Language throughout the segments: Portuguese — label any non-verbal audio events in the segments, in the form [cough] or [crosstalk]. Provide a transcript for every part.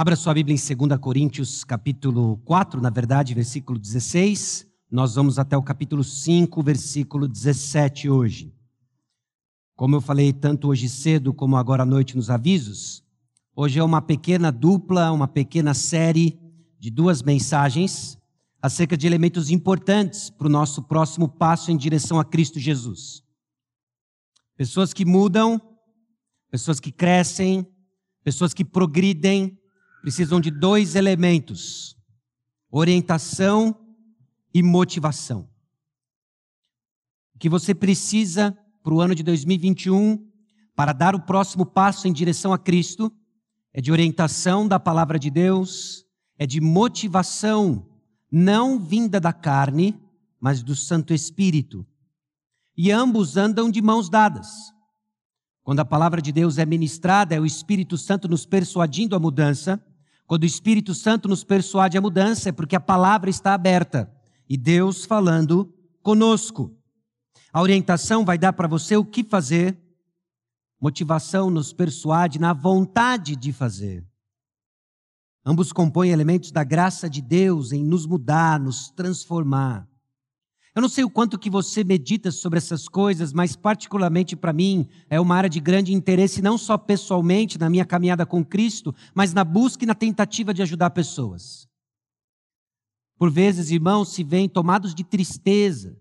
Abra sua Bíblia em 2 Coríntios, capítulo 4, na verdade, versículo 16. Nós vamos até o capítulo 5, versículo 17 hoje. Como eu falei tanto hoje cedo como agora à noite nos avisos, hoje é uma pequena dupla, uma pequena série de duas mensagens acerca de elementos importantes para o nosso próximo passo em direção a Cristo Jesus. Pessoas que mudam, pessoas que crescem, pessoas que progridem, precisam de dois elementos: orientação e motivação. O que você precisa para o ano de 2021, para dar o próximo passo em direção a Cristo, é de orientação da palavra de Deus, é de motivação, não vinda da carne, mas do Santo Espírito. E ambos andam de mãos dadas. Quando a palavra de Deus é ministrada, é o Espírito Santo nos persuadindo a mudança. Quando o Espírito Santo nos persuade a mudança, é porque a palavra está aberta e Deus falando conosco. A orientação vai dar para você o que fazer, motivação nos persuade na vontade de fazer. Ambos compõem elementos da graça de Deus em nos mudar, nos transformar. Eu não sei o quanto que você medita sobre essas coisas, mas particularmente para mim é uma área de grande interesse não só pessoalmente na minha caminhada com Cristo, mas na busca e na tentativa de ajudar pessoas. Por vezes, irmãos, se veem tomados de tristeza,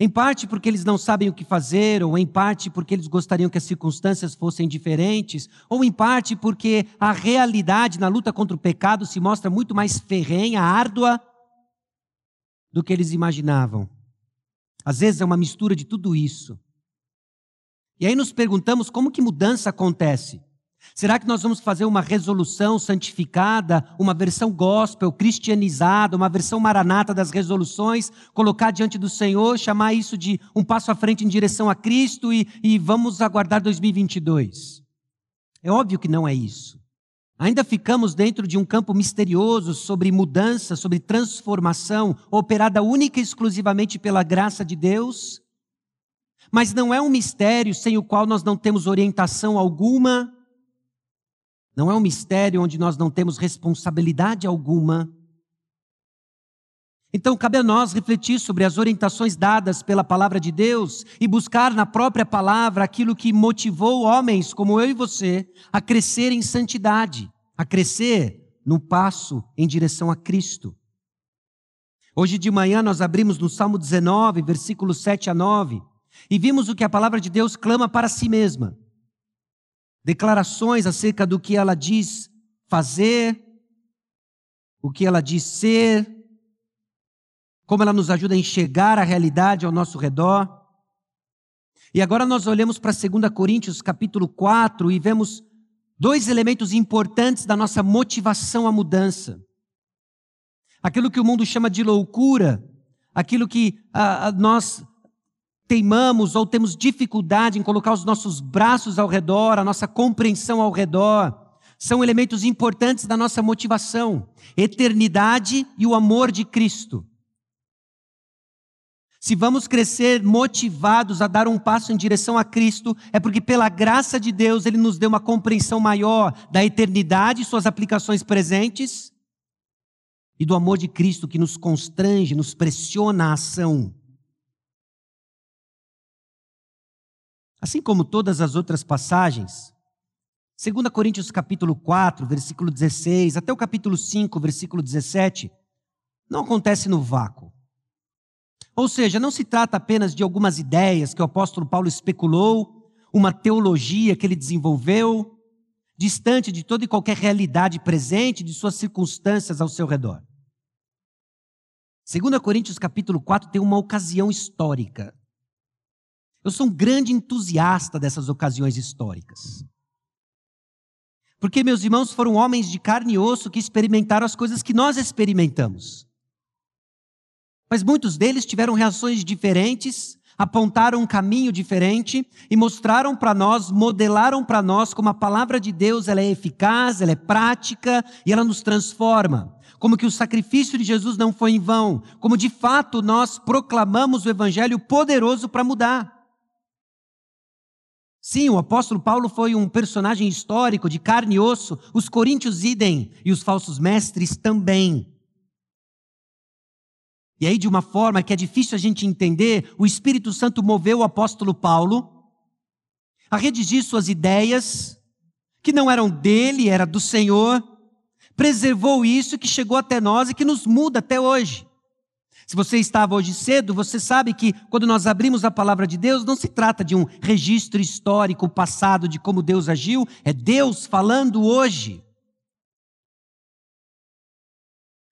em parte porque eles não sabem o que fazer, ou em parte porque eles gostariam que as circunstâncias fossem diferentes, ou em parte porque a realidade na luta contra o pecado se mostra muito mais ferrenha, árdua, do que eles imaginavam. Às vezes é uma mistura de tudo isso. E aí nos perguntamos como que mudança acontece. Será que nós vamos fazer uma resolução santificada, uma versão gospel, cristianizada, uma versão maranata das resoluções, colocar diante do Senhor, chamar isso de um passo à frente em direção a Cristo e, e vamos aguardar 2022? É óbvio que não é isso. Ainda ficamos dentro de um campo misterioso sobre mudança, sobre transformação, operada única e exclusivamente pela graça de Deus. Mas não é um mistério sem o qual nós não temos orientação alguma não é um mistério onde nós não temos responsabilidade alguma. Então, cabe a nós refletir sobre as orientações dadas pela palavra de Deus e buscar na própria palavra aquilo que motivou homens como eu e você a crescer em santidade, a crescer no passo em direção a Cristo. Hoje de manhã nós abrimos no Salmo 19, versículos 7 a 9, e vimos o que a palavra de Deus clama para si mesma declarações acerca do que ela diz fazer, o que ela diz ser, como ela nos ajuda a enxergar a realidade ao nosso redor. E agora nós olhamos para 2 Coríntios capítulo 4 e vemos dois elementos importantes da nossa motivação à mudança. Aquilo que o mundo chama de loucura, aquilo que ah, nós teimamos ou temos dificuldade em colocar os nossos braços ao redor, a nossa compreensão ao redor, são elementos importantes da nossa motivação, eternidade e o amor de Cristo. Se vamos crescer motivados a dar um passo em direção a Cristo, é porque, pela graça de Deus, Ele nos deu uma compreensão maior da eternidade e suas aplicações presentes, e do amor de Cristo que nos constrange, nos pressiona a ação. Assim como todas as outras passagens, 2 Coríntios capítulo 4, versículo 16, até o capítulo 5, versículo 17, não acontece no vácuo. Ou seja, não se trata apenas de algumas ideias que o apóstolo Paulo especulou, uma teologia que ele desenvolveu, distante de toda e qualquer realidade presente, de suas circunstâncias ao seu redor. 2 Coríntios capítulo 4 tem uma ocasião histórica. Eu sou um grande entusiasta dessas ocasiões históricas. Porque meus irmãos foram homens de carne e osso que experimentaram as coisas que nós experimentamos. Mas muitos deles tiveram reações diferentes, apontaram um caminho diferente e mostraram para nós, modelaram para nós como a palavra de Deus ela é eficaz, ela é prática e ela nos transforma. Como que o sacrifício de Jesus não foi em vão, como de fato nós proclamamos o evangelho poderoso para mudar. Sim, o apóstolo Paulo foi um personagem histórico de carne e osso, os coríntios idem e os falsos mestres também. E aí, de uma forma que é difícil a gente entender, o Espírito Santo moveu o apóstolo Paulo a redigir suas ideias, que não eram dele, era do Senhor, preservou isso que chegou até nós e que nos muda até hoje. Se você estava hoje cedo, você sabe que quando nós abrimos a palavra de Deus, não se trata de um registro histórico passado de como Deus agiu, é Deus falando hoje.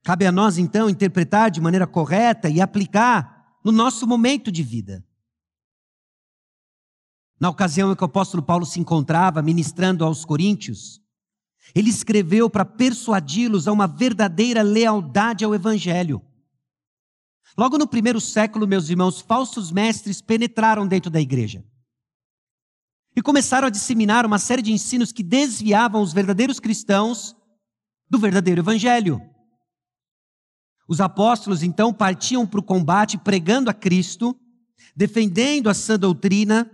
Cabe a nós, então, interpretar de maneira correta e aplicar no nosso momento de vida. Na ocasião em que o apóstolo Paulo se encontrava ministrando aos coríntios, ele escreveu para persuadi-los a uma verdadeira lealdade ao evangelho. Logo no primeiro século, meus irmãos, falsos mestres penetraram dentro da igreja e começaram a disseminar uma série de ensinos que desviavam os verdadeiros cristãos do verdadeiro evangelho. Os apóstolos então partiam para o combate pregando a Cristo, defendendo a sã doutrina,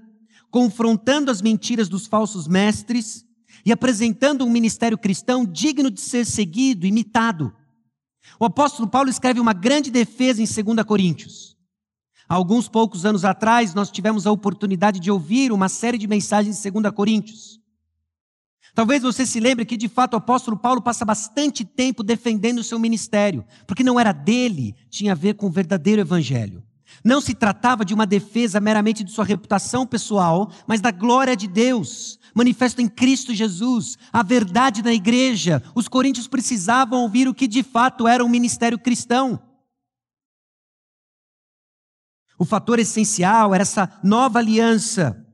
confrontando as mentiras dos falsos mestres e apresentando um ministério cristão digno de ser seguido, imitado. O apóstolo Paulo escreve uma grande defesa em 2 Coríntios. Alguns poucos anos atrás, nós tivemos a oportunidade de ouvir uma série de mensagens em 2 Coríntios. Talvez você se lembre que, de fato, o apóstolo Paulo passa bastante tempo defendendo o seu ministério, porque não era dele, tinha a ver com o verdadeiro evangelho. Não se tratava de uma defesa meramente de sua reputação pessoal, mas da glória de Deus, manifesto em Cristo Jesus, a verdade na igreja. Os coríntios precisavam ouvir o que de fato era um ministério cristão. O fator essencial era essa nova aliança.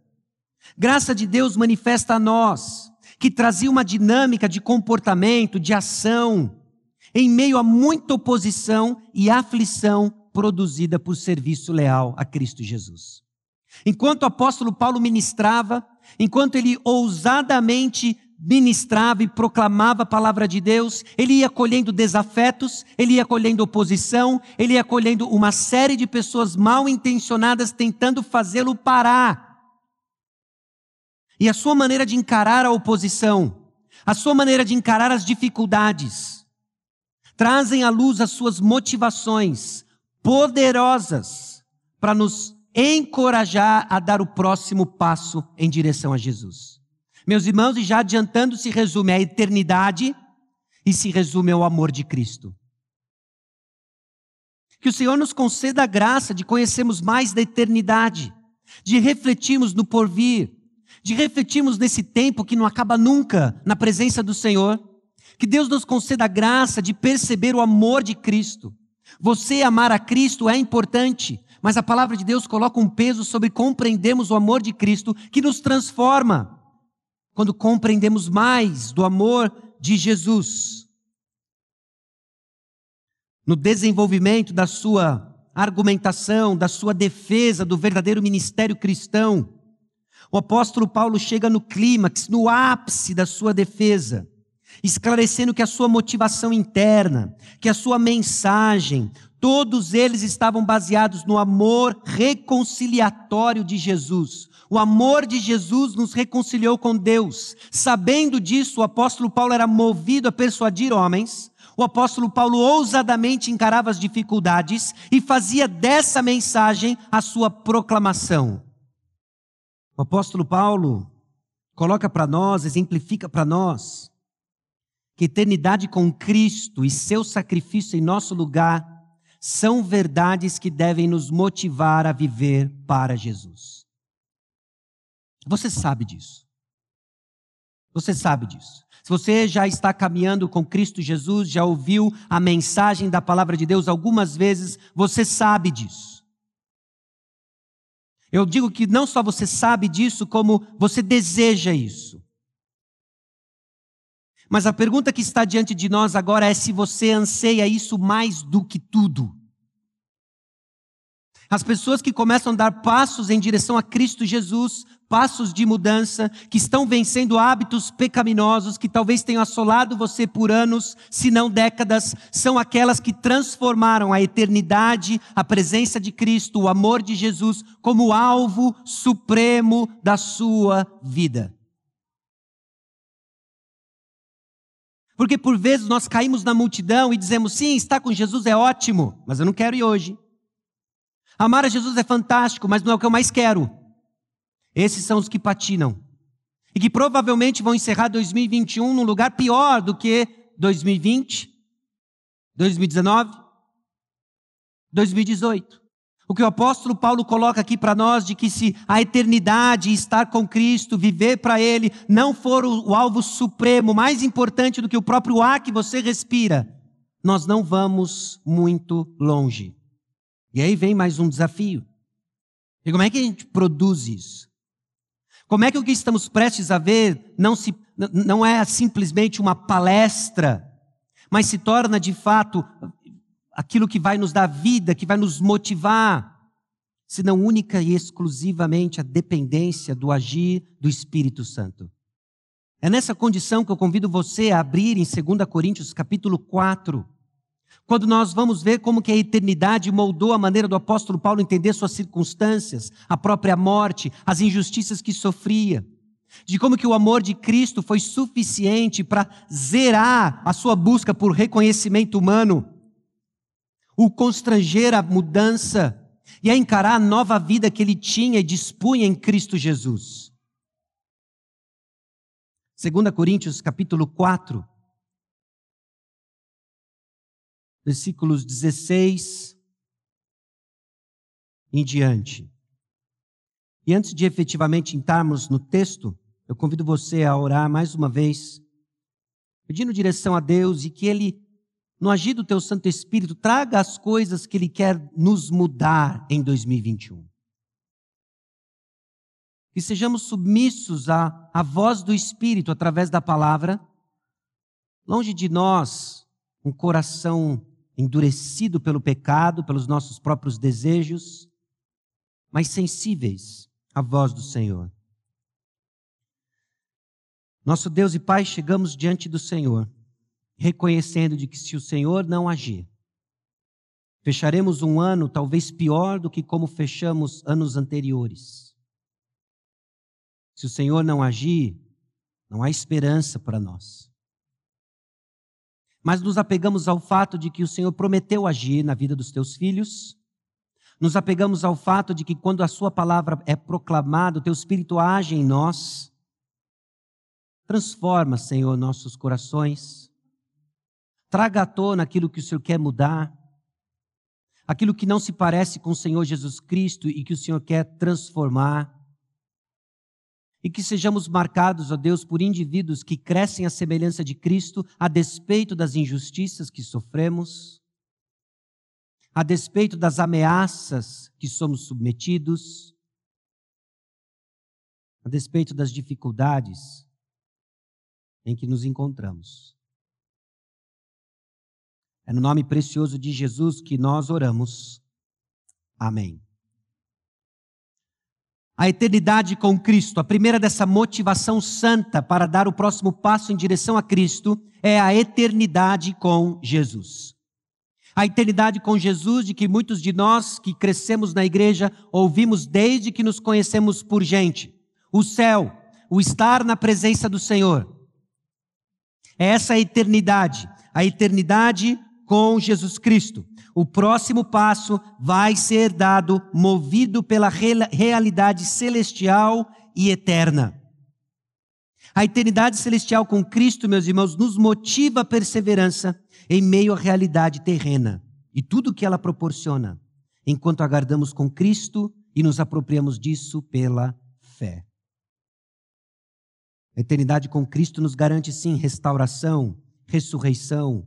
Graça de Deus manifesta a nós que trazia uma dinâmica de comportamento, de ação, em meio a muita oposição e aflição produzida por serviço leal a Cristo Jesus. Enquanto o apóstolo Paulo ministrava, enquanto ele ousadamente ministrava e proclamava a palavra de Deus, ele ia colhendo desafetos, ele ia colhendo oposição, ele ia colhendo uma série de pessoas mal intencionadas tentando fazê-lo parar e a sua maneira de encarar a oposição, a sua maneira de encarar as dificuldades, trazem à luz as suas motivações poderosas para nos encorajar a dar o próximo passo em direção a Jesus. Meus irmãos, e já adiantando, se resume à eternidade e se resume ao amor de Cristo. Que o Senhor nos conceda a graça de conhecermos mais da eternidade, de refletirmos no porvir, de refletirmos nesse tempo que não acaba nunca na presença do Senhor. Que Deus nos conceda a graça de perceber o amor de Cristo. Você amar a Cristo é importante, mas a palavra de Deus coloca um peso sobre compreendermos o amor de Cristo que nos transforma. Quando compreendemos mais do amor de Jesus. No desenvolvimento da sua argumentação, da sua defesa do verdadeiro ministério cristão, o apóstolo Paulo chega no clímax, no ápice da sua defesa, esclarecendo que a sua motivação interna, que a sua mensagem, todos eles estavam baseados no amor reconciliatório de Jesus. O amor de Jesus nos reconciliou com Deus. Sabendo disso, o apóstolo Paulo era movido a persuadir homens. O apóstolo Paulo ousadamente encarava as dificuldades e fazia dessa mensagem a sua proclamação. O apóstolo Paulo coloca para nós, exemplifica para nós, que eternidade com Cristo e seu sacrifício em nosso lugar são verdades que devem nos motivar a viver para Jesus. Você sabe disso. Você sabe disso. Se você já está caminhando com Cristo Jesus, já ouviu a mensagem da palavra de Deus algumas vezes, você sabe disso. Eu digo que não só você sabe disso, como você deseja isso. Mas a pergunta que está diante de nós agora é se você anseia isso mais do que tudo. As pessoas que começam a dar passos em direção a Cristo Jesus passos de mudança, que estão vencendo hábitos pecaminosos que talvez tenham assolado você por anos, se não décadas, são aquelas que transformaram a eternidade, a presença de Cristo, o amor de Jesus, como alvo supremo da sua vida. Porque por vezes nós caímos na multidão e dizemos: sim, estar com Jesus é ótimo, mas eu não quero ir hoje. Amar a Jesus é fantástico, mas não é o que eu mais quero. Esses são os que patinam. E que provavelmente vão encerrar 2021 num lugar pior do que 2020, 2019, 2018. O que o apóstolo Paulo coloca aqui para nós de que se a eternidade, estar com Cristo, viver para Ele, não for o, o alvo supremo, mais importante do que o próprio ar que você respira, nós não vamos muito longe. E aí vem mais um desafio. E como é que a gente produz isso? Como é que o que estamos prestes a ver não, se, não é simplesmente uma palestra, mas se torna de fato aquilo que vai nos dar vida, que vai nos motivar, senão única e exclusivamente a dependência do agir do Espírito Santo. É nessa condição que eu convido você a abrir em 2 Coríntios capítulo 4, quando nós vamos ver como que a eternidade moldou a maneira do apóstolo Paulo entender suas circunstâncias, a própria morte, as injustiças que sofria, de como que o amor de Cristo foi suficiente para zerar a sua busca por reconhecimento humano o constranger a mudança e a encarar a nova vida que ele tinha e dispunha em Cristo Jesus. 2 Coríntios capítulo 4, versículos 16 em diante. E antes de efetivamente entrarmos no texto, eu convido você a orar mais uma vez, pedindo direção a Deus e que Ele no agir do teu Santo Espírito, traga as coisas que Ele quer nos mudar em 2021. Que sejamos submissos à, à voz do Espírito através da palavra, longe de nós um coração endurecido pelo pecado, pelos nossos próprios desejos, mas sensíveis à voz do Senhor. Nosso Deus e Pai, chegamos diante do Senhor reconhecendo de que se o Senhor não agir, fecharemos um ano talvez pior do que como fechamos anos anteriores. Se o Senhor não agir, não há esperança para nós. Mas nos apegamos ao fato de que o Senhor prometeu agir na vida dos teus filhos. Nos apegamos ao fato de que quando a sua palavra é proclamada, o teu espírito age em nós. Transforma, Senhor, nossos corações Traga à tona aquilo que o Senhor quer mudar, aquilo que não se parece com o Senhor Jesus Cristo e que o Senhor quer transformar. E que sejamos marcados, ó Deus, por indivíduos que crescem à semelhança de Cristo, a despeito das injustiças que sofremos, a despeito das ameaças que somos submetidos, a despeito das dificuldades em que nos encontramos. É no nome precioso de Jesus que nós oramos. Amém. A eternidade com Cristo, a primeira dessa motivação santa para dar o próximo passo em direção a Cristo, é a eternidade com Jesus. A eternidade com Jesus, de que muitos de nós que crescemos na igreja ouvimos desde que nos conhecemos por gente. O céu, o estar na presença do Senhor. É essa a eternidade, a eternidade com Jesus Cristo. O próximo passo vai ser dado movido pela realidade celestial e eterna. A eternidade celestial com Cristo, meus irmãos, nos motiva a perseverança em meio à realidade terrena e tudo que ela proporciona, enquanto aguardamos com Cristo e nos apropriamos disso pela fé. A eternidade com Cristo nos garante, sim, restauração, ressurreição,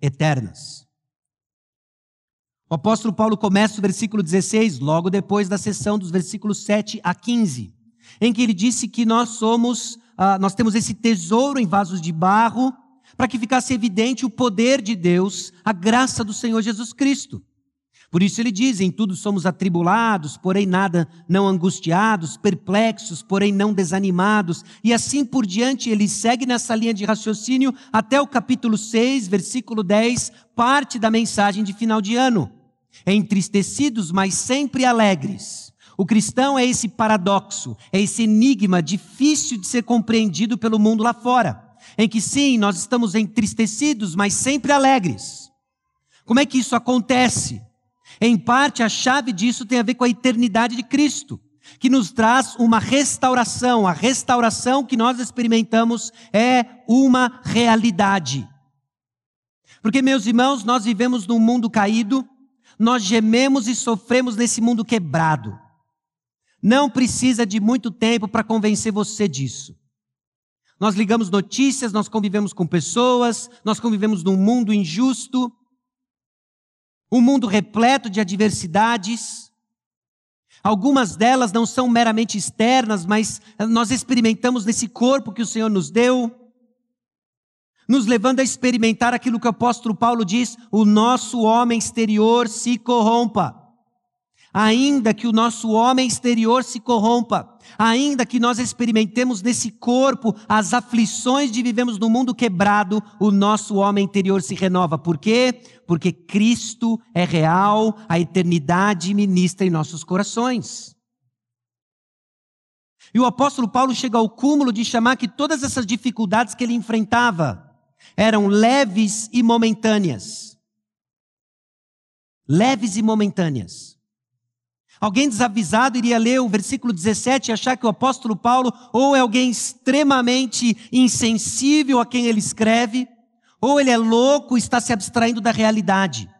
eternas. O apóstolo Paulo começa o versículo 16, logo depois da sessão dos versículos 7 a 15, em que ele disse que nós somos, ah, nós temos esse tesouro em vasos de barro, para que ficasse evidente o poder de Deus, a graça do Senhor Jesus Cristo. Por isso ele diz: em tudo somos atribulados, porém nada não angustiados, perplexos, porém não desanimados, e assim por diante. Ele segue nessa linha de raciocínio até o capítulo 6, versículo 10, parte da mensagem de final de ano. Entristecidos, mas sempre alegres. O cristão é esse paradoxo, é esse enigma difícil de ser compreendido pelo mundo lá fora, em que sim, nós estamos entristecidos, mas sempre alegres. Como é que isso acontece? Em parte, a chave disso tem a ver com a eternidade de Cristo, que nos traz uma restauração. A restauração que nós experimentamos é uma realidade. Porque, meus irmãos, nós vivemos num mundo caído, nós gememos e sofremos nesse mundo quebrado. Não precisa de muito tempo para convencer você disso. Nós ligamos notícias, nós convivemos com pessoas, nós convivemos num mundo injusto, um mundo repleto de adversidades. Algumas delas não são meramente externas, mas nós experimentamos nesse corpo que o Senhor nos deu, nos levando a experimentar aquilo que o apóstolo Paulo diz: o nosso homem exterior se corrompa. Ainda que o nosso homem exterior se corrompa, ainda que nós experimentemos nesse corpo as aflições de vivemos no mundo quebrado, o nosso homem interior se renova. Por quê? Porque Cristo é real, a eternidade ministra em nossos corações. E o apóstolo Paulo chega ao cúmulo de chamar que todas essas dificuldades que ele enfrentava eram leves e momentâneas. Leves e momentâneas. Alguém desavisado iria ler o versículo 17 e achar que o apóstolo Paulo ou é alguém extremamente insensível a quem ele escreve, ou ele é louco e está se abstraindo da realidade.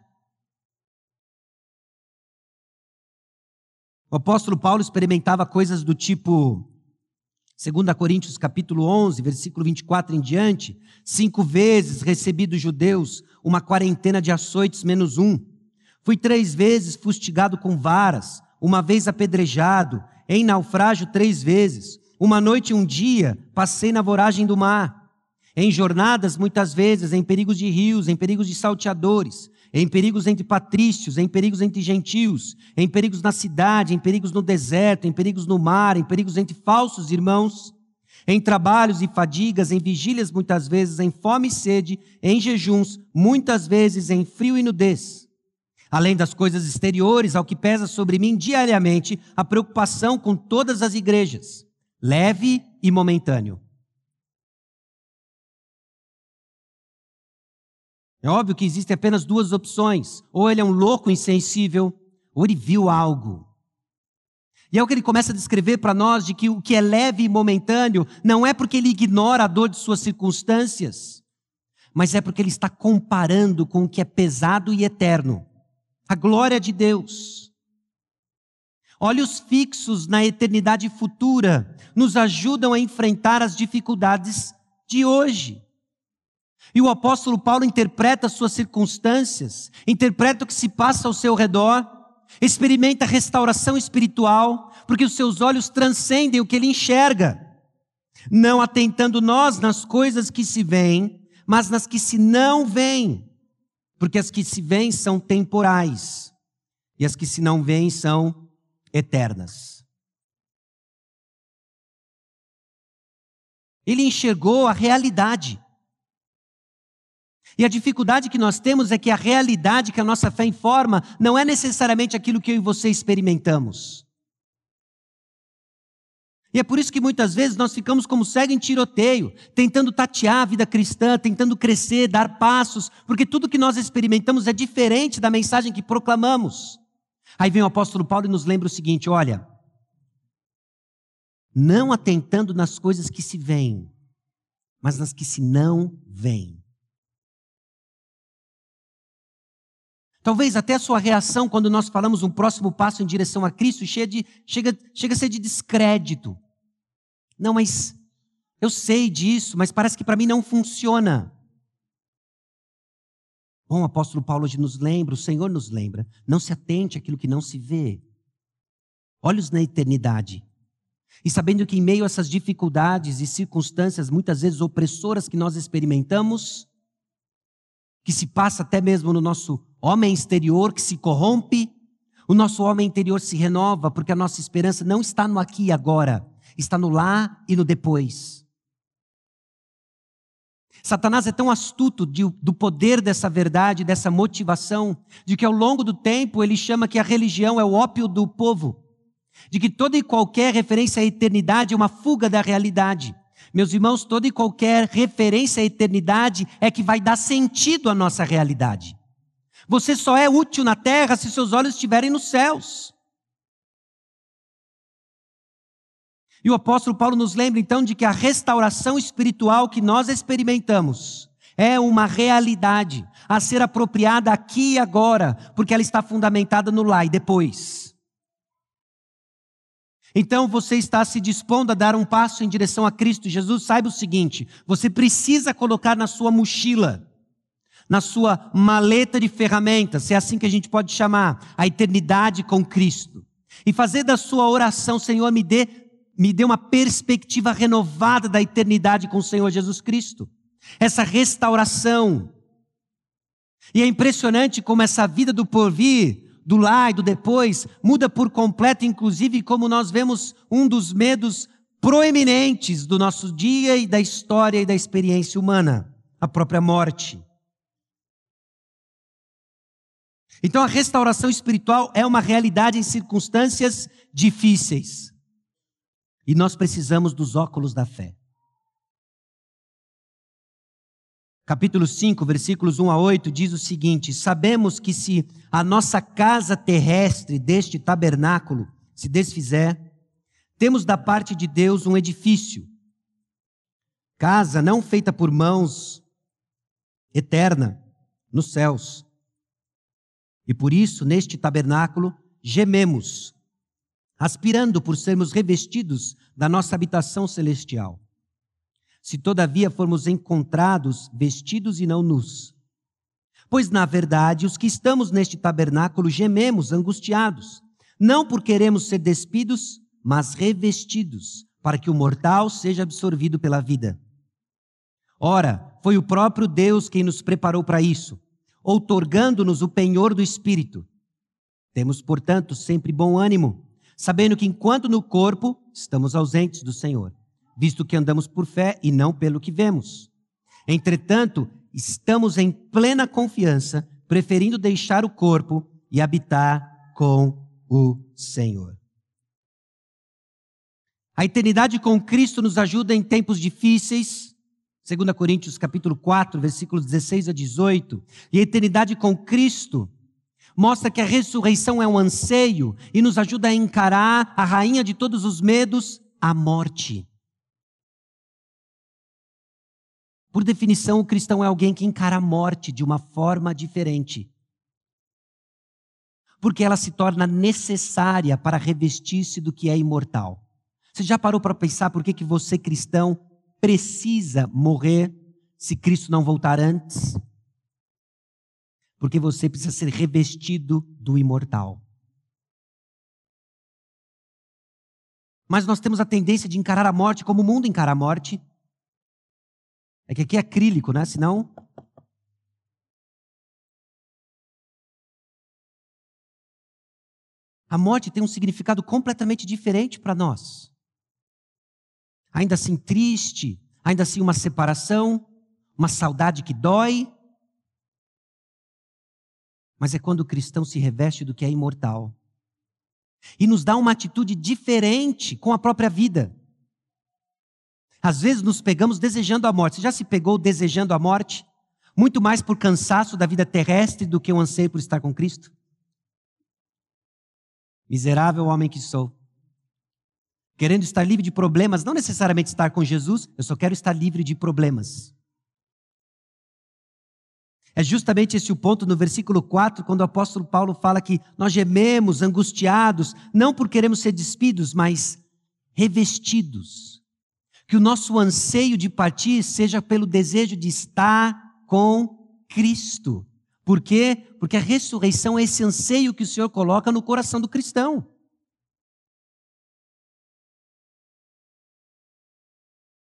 O apóstolo Paulo experimentava coisas do tipo 2 Coríntios capítulo 11, versículo 24 em diante, cinco vezes recebi dos judeus uma quarentena de açoites menos um. Fui três vezes fustigado com varas, uma vez apedrejado, em naufrágio três vezes, uma noite e um dia passei na voragem do mar, em jornadas muitas vezes, em perigos de rios, em perigos de salteadores, em perigos entre patrícios, em perigos entre gentios, em perigos na cidade, em perigos no deserto, em perigos no mar, em perigos entre falsos irmãos, em trabalhos e fadigas, em vigílias muitas vezes, em fome e sede, em jejuns, muitas vezes em frio e nudez Além das coisas exteriores, ao que pesa sobre mim diariamente a preocupação com todas as igrejas, leve e momentâneo. É óbvio que existem apenas duas opções: ou ele é um louco insensível, ou ele viu algo. E é o que ele começa a descrever para nós de que o que é leve e momentâneo não é porque ele ignora a dor de suas circunstâncias, mas é porque ele está comparando com o que é pesado e eterno a glória de Deus. Olhos fixos na eternidade futura nos ajudam a enfrentar as dificuldades de hoje. E o apóstolo Paulo interpreta as suas circunstâncias, interpreta o que se passa ao seu redor, experimenta restauração espiritual, porque os seus olhos transcendem o que ele enxerga, não atentando nós nas coisas que se veem, mas nas que se não veem porque as que se veem são temporais e as que se não veem são eternas. Ele enxergou a realidade. E a dificuldade que nós temos é que a realidade que a nossa fé informa não é necessariamente aquilo que eu e você experimentamos. E é por isso que muitas vezes nós ficamos como cego em tiroteio, tentando tatear a vida cristã, tentando crescer, dar passos, porque tudo que nós experimentamos é diferente da mensagem que proclamamos. Aí vem o apóstolo Paulo e nos lembra o seguinte: olha, não atentando nas coisas que se veem, mas nas que se não veem. Talvez até a sua reação quando nós falamos um próximo passo em direção a Cristo chega, de, chega, chega a ser de descrédito. Não, mas eu sei disso, mas parece que para mim não funciona. Bom, o apóstolo Paulo hoje nos lembra, o Senhor nos lembra, não se atente àquilo que não se vê. Olhos na eternidade. E sabendo que em meio a essas dificuldades e circunstâncias, muitas vezes opressoras que nós experimentamos, que se passa até mesmo no nosso homem exterior, que se corrompe, o nosso homem interior se renova, porque a nossa esperança não está no aqui e agora, está no lá e no depois. Satanás é tão astuto de, do poder dessa verdade, dessa motivação, de que ao longo do tempo ele chama que a religião é o ópio do povo, de que toda e qualquer referência à eternidade é uma fuga da realidade. Meus irmãos, toda e qualquer referência à eternidade é que vai dar sentido à nossa realidade. Você só é útil na terra se seus olhos estiverem nos céus. E o apóstolo Paulo nos lembra então de que a restauração espiritual que nós experimentamos é uma realidade a ser apropriada aqui e agora, porque ela está fundamentada no lá e depois. Então você está se dispondo a dar um passo em direção a Cristo Jesus, saiba o seguinte: você precisa colocar na sua mochila, na sua maleta de ferramentas, se é assim que a gente pode chamar, a eternidade com Cristo. E fazer da sua oração, Senhor, me dê me deu uma perspectiva renovada da eternidade com o Senhor Jesus Cristo. Essa restauração. E é impressionante como essa vida do porvir, do lá e do depois, muda por completo, inclusive como nós vemos um dos medos proeminentes do nosso dia e da história e da experiência humana, a própria morte. Então a restauração espiritual é uma realidade em circunstâncias difíceis. E nós precisamos dos óculos da fé. Capítulo 5, versículos 1 a 8 diz o seguinte: Sabemos que se a nossa casa terrestre deste tabernáculo se desfizer, temos da parte de Deus um edifício, casa não feita por mãos, eterna, nos céus. E por isso, neste tabernáculo, gememos, aspirando por sermos revestidos da nossa habitação celestial. Se todavia formos encontrados vestidos e não nus. Pois, na verdade, os que estamos neste tabernáculo gememos angustiados, não por queremos ser despidos, mas revestidos, para que o mortal seja absorvido pela vida. Ora, foi o próprio Deus quem nos preparou para isso, outorgando-nos o penhor do Espírito. Temos, portanto, sempre bom ânimo sabendo que enquanto no corpo estamos ausentes do Senhor, visto que andamos por fé e não pelo que vemos. Entretanto, estamos em plena confiança, preferindo deixar o corpo e habitar com o Senhor. A eternidade com Cristo nos ajuda em tempos difíceis, 2 Coríntios capítulo 4, versículos 16 a 18. E a eternidade com Cristo mostra que a ressurreição é um anseio e nos ajuda a encarar a rainha de todos os medos, a morte. Por definição, o cristão é alguém que encara a morte de uma forma diferente. Porque ela se torna necessária para revestir-se do que é imortal. Você já parou para pensar por que, que você, cristão, precisa morrer se Cristo não voltar antes? Porque você precisa ser revestido do imortal. Mas nós temos a tendência de encarar a morte como o mundo encara a morte. É que aqui é acrílico, né? Senão. A morte tem um significado completamente diferente para nós. Ainda assim triste, ainda assim uma separação, uma saudade que dói, mas é quando o cristão se reveste do que é imortal e nos dá uma atitude diferente com a própria vida. Às vezes nos pegamos desejando a morte. Você já se pegou desejando a morte? Muito mais por cansaço da vida terrestre do que o anseio por estar com Cristo? Miserável homem que sou. Querendo estar livre de problemas, não necessariamente estar com Jesus, eu só quero estar livre de problemas. É justamente esse o ponto no versículo 4, quando o apóstolo Paulo fala que nós gememos, angustiados, não por queremos ser despidos, mas revestidos. Que o nosso anseio de partir seja pelo desejo de estar com Cristo. Por quê? Porque a ressurreição é esse anseio que o Senhor coloca no coração do cristão.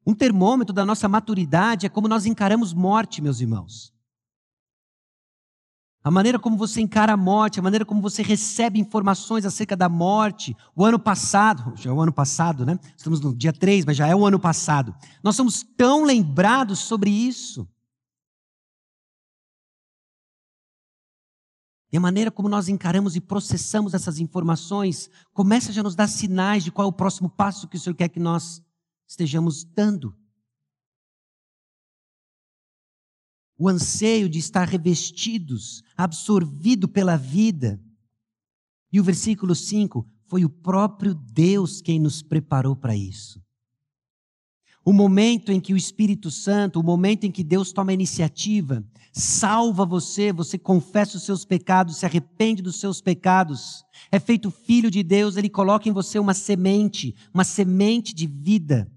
Um termômetro da nossa maturidade é como nós encaramos morte, meus irmãos. A maneira como você encara a morte, a maneira como você recebe informações acerca da morte. O ano passado, já é o ano passado, né? Estamos no dia 3, mas já é o ano passado. Nós somos tão lembrados sobre isso. E a maneira como nós encaramos e processamos essas informações começa já a nos dar sinais de qual é o próximo passo que o Senhor quer que nós estejamos dando. O anseio de estar revestidos, absorvido pela vida. E o versículo 5: foi o próprio Deus quem nos preparou para isso. O momento em que o Espírito Santo, o momento em que Deus toma a iniciativa, salva você, você confessa os seus pecados, se arrepende dos seus pecados, é feito filho de Deus, ele coloca em você uma semente, uma semente de vida.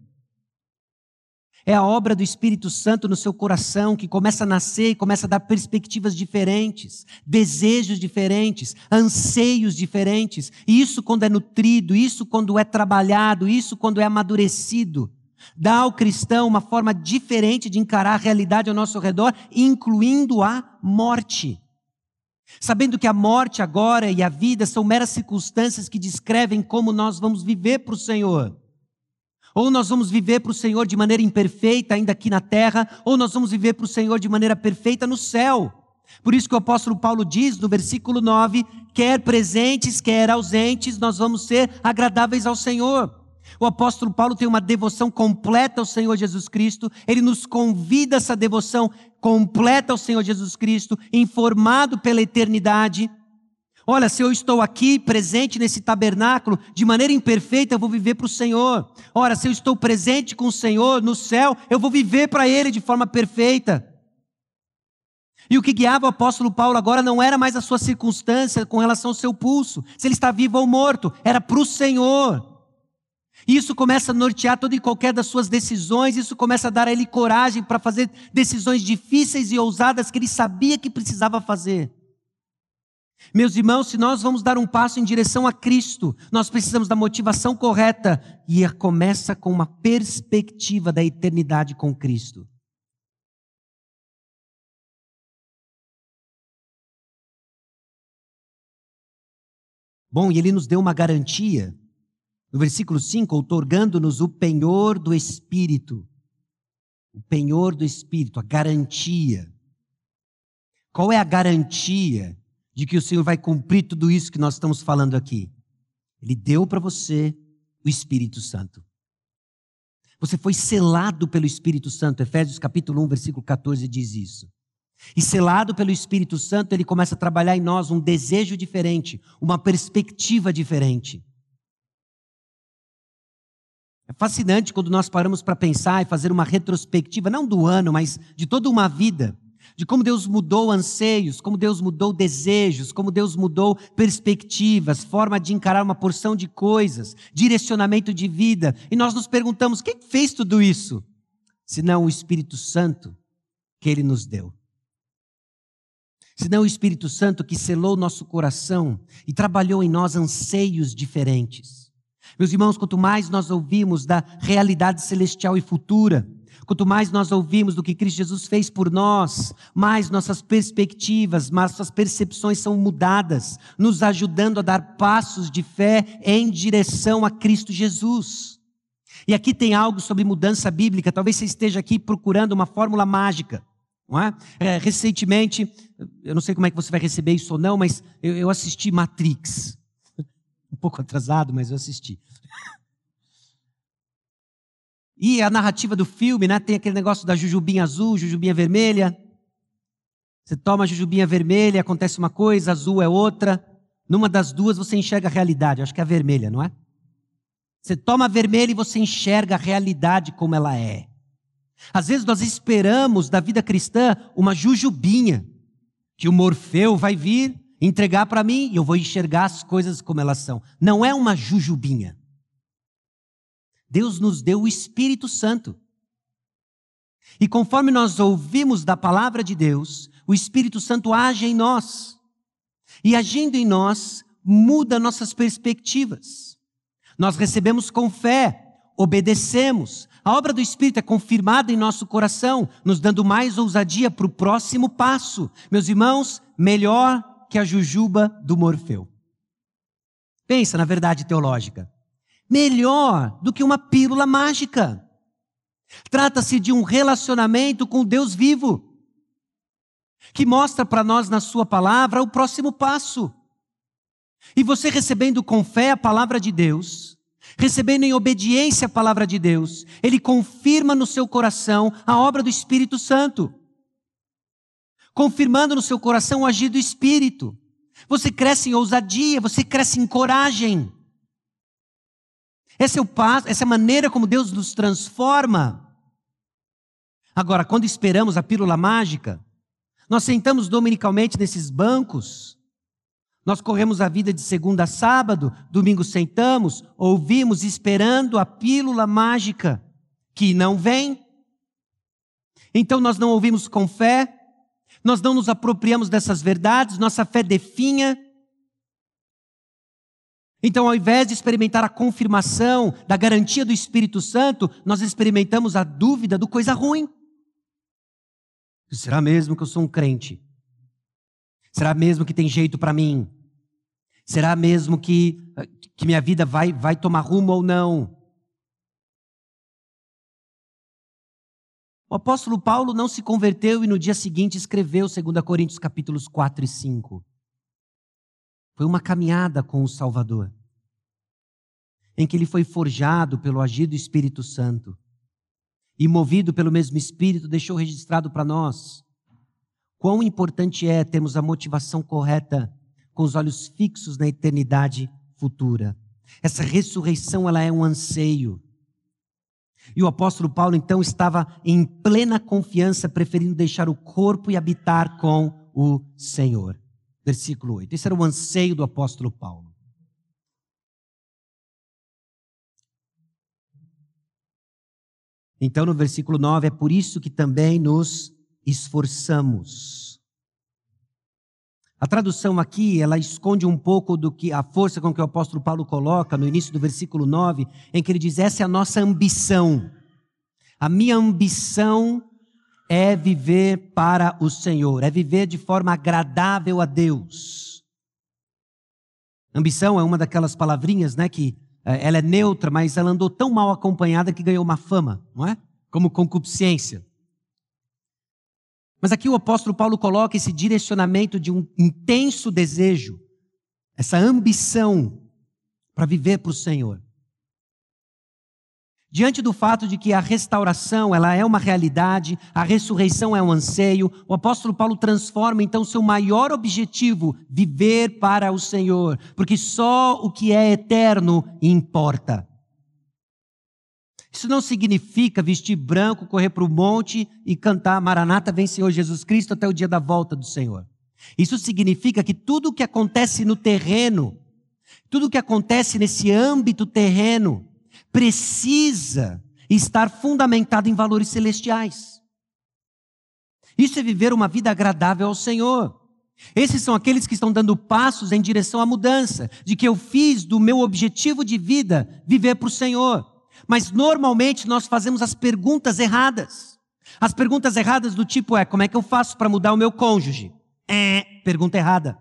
É a obra do Espírito Santo no seu coração que começa a nascer e começa a dar perspectivas diferentes, desejos diferentes, anseios diferentes. E isso quando é nutrido, isso quando é trabalhado, isso quando é amadurecido. Dá ao cristão uma forma diferente de encarar a realidade ao nosso redor, incluindo a morte. Sabendo que a morte agora e a vida são meras circunstâncias que descrevem como nós vamos viver para o Senhor. Ou nós vamos viver para o Senhor de maneira imperfeita, ainda aqui na terra, ou nós vamos viver para o Senhor de maneira perfeita no céu. Por isso que o apóstolo Paulo diz no versículo 9: quer presentes, quer ausentes, nós vamos ser agradáveis ao Senhor. O apóstolo Paulo tem uma devoção completa ao Senhor Jesus Cristo, ele nos convida a essa devoção completa ao Senhor Jesus Cristo, informado pela eternidade. Olha, se eu estou aqui presente nesse tabernáculo, de maneira imperfeita, eu vou viver para o Senhor. Ora, se eu estou presente com o Senhor no céu, eu vou viver para Ele de forma perfeita. E o que guiava o apóstolo Paulo agora não era mais a sua circunstância com relação ao seu pulso, se ele está vivo ou morto, era para o Senhor. Isso começa a nortear toda e qualquer das suas decisões, isso começa a dar a ele coragem para fazer decisões difíceis e ousadas que ele sabia que precisava fazer. Meus irmãos, se nós vamos dar um passo em direção a Cristo, nós precisamos da motivação correta e começa com uma perspectiva da eternidade com Cristo. Bom, e ele nos deu uma garantia, no versículo 5, outorgando-nos o penhor do Espírito. O penhor do Espírito, a garantia. Qual é a garantia de que o Senhor vai cumprir tudo isso que nós estamos falando aqui. Ele deu para você o Espírito Santo. Você foi selado pelo Espírito Santo. Efésios capítulo 1, versículo 14 diz isso. E selado pelo Espírito Santo, ele começa a trabalhar em nós um desejo diferente, uma perspectiva diferente. É fascinante quando nós paramos para pensar e fazer uma retrospectiva, não do ano, mas de toda uma vida de como Deus mudou anseios, como Deus mudou desejos, como Deus mudou perspectivas, forma de encarar uma porção de coisas, direcionamento de vida. E nós nos perguntamos: quem fez tudo isso? Senão o Espírito Santo que Ele nos deu. Senão o Espírito Santo que selou nosso coração e trabalhou em nós anseios diferentes. Meus irmãos, quanto mais nós ouvimos da realidade celestial e futura, Quanto mais nós ouvimos do que Cristo Jesus fez por nós, mais nossas perspectivas, nossas percepções são mudadas, nos ajudando a dar passos de fé em direção a Cristo Jesus. E aqui tem algo sobre mudança bíblica, talvez você esteja aqui procurando uma fórmula mágica. Não é? É, recentemente, eu não sei como é que você vai receber isso ou não, mas eu, eu assisti Matrix. [laughs] Um pouco atrasado, mas eu assisti. E a narrativa do filme, né? Tem aquele negócio da jujubinha azul, jujubinha vermelha. Você toma a jujubinha vermelha, acontece uma coisa, azul é outra. Numa das duas você enxerga a realidade, acho que é a vermelha, não é? Você toma a vermelha e você enxerga a realidade como ela é. Às vezes nós esperamos da vida cristã uma jujubinha. que o Morfeu vai vir entregar para mim e eu vou enxergar as coisas como elas são. Não é uma jujubinha. Deus nos deu o Espírito Santo. E conforme nós ouvimos da palavra de Deus, o Espírito Santo age em nós. E agindo em nós, muda nossas perspectivas. Nós recebemos com fé, obedecemos. A obra do Espírito é confirmada em nosso coração, nos dando mais ousadia para o próximo passo. Meus irmãos, melhor que a jujuba do Morfeu. Pensa na verdade teológica. Melhor do que uma pílula mágica. Trata-se de um relacionamento com Deus vivo, que mostra para nós na Sua palavra o próximo passo. E você recebendo com fé a palavra de Deus, recebendo em obediência a palavra de Deus, Ele confirma no seu coração a obra do Espírito Santo, confirmando no seu coração o agir do Espírito. Você cresce em ousadia, você cresce em coragem. Esse é o passo, essa é a maneira como Deus nos transforma. Agora, quando esperamos a pílula mágica, nós sentamos dominicalmente nesses bancos, nós corremos a vida de segunda a sábado, domingo sentamos, ouvimos esperando a pílula mágica, que não vem. Então nós não ouvimos com fé, nós não nos apropriamos dessas verdades, nossa fé definha. Então, ao invés de experimentar a confirmação da garantia do Espírito Santo, nós experimentamos a dúvida do coisa ruim. Será mesmo que eu sou um crente? Será mesmo que tem jeito para mim? Será mesmo que, que minha vida vai, vai tomar rumo ou não? O apóstolo Paulo não se converteu e no dia seguinte escreveu 2 Coríntios capítulos 4 e 5. Foi uma caminhada com o Salvador, em que ele foi forjado pelo agir do Espírito Santo e, movido pelo mesmo Espírito, deixou registrado para nós quão importante é termos a motivação correta com os olhos fixos na eternidade futura. Essa ressurreição ela é um anseio. E o apóstolo Paulo então estava em plena confiança, preferindo deixar o corpo e habitar com o Senhor. Versículo 8. Esse era o anseio do apóstolo Paulo. Então, no versículo 9, é por isso que também nos esforçamos. A tradução aqui, ela esconde um pouco do que a força com que o apóstolo Paulo coloca no início do versículo 9, em que ele diz: essa é a nossa ambição. A minha ambição é viver para o Senhor, é viver de forma agradável a Deus. Ambição é uma daquelas palavrinhas, né, que é, ela é neutra, mas ela andou tão mal acompanhada que ganhou uma fama, não é? Como concupiscência. Mas aqui o apóstolo Paulo coloca esse direcionamento de um intenso desejo, essa ambição para viver para o Senhor. Diante do fato de que a restauração ela é uma realidade, a ressurreição é um anseio, o apóstolo Paulo transforma então seu maior objetivo, viver para o Senhor, porque só o que é eterno importa. Isso não significa vestir branco, correr para o monte e cantar Maranata vem Senhor Jesus Cristo até o dia da volta do Senhor. Isso significa que tudo o que acontece no terreno, tudo o que acontece nesse âmbito terreno, precisa estar fundamentado em valores celestiais. Isso é viver uma vida agradável ao Senhor. Esses são aqueles que estão dando passos em direção à mudança, de que eu fiz do meu objetivo de vida viver para o Senhor. Mas normalmente nós fazemos as perguntas erradas. As perguntas erradas do tipo é: como é que eu faço para mudar o meu cônjuge? É, pergunta errada.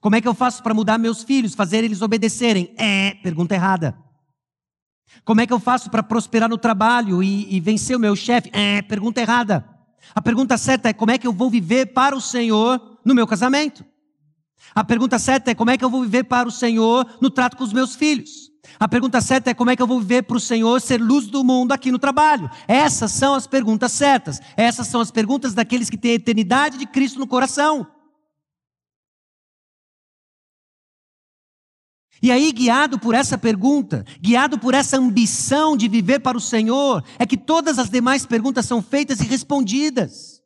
Como é que eu faço para mudar meus filhos, fazer eles obedecerem? É, pergunta errada. Como é que eu faço para prosperar no trabalho e, e vencer o meu chefe? É, pergunta errada. A pergunta certa é como é que eu vou viver para o Senhor no meu casamento? A pergunta certa é como é que eu vou viver para o Senhor no trato com os meus filhos? A pergunta certa é como é que eu vou viver para o Senhor ser luz do mundo aqui no trabalho? Essas são as perguntas certas. Essas são as perguntas daqueles que têm a eternidade de Cristo no coração. E aí, guiado por essa pergunta, guiado por essa ambição de viver para o Senhor, é que todas as demais perguntas são feitas e respondidas.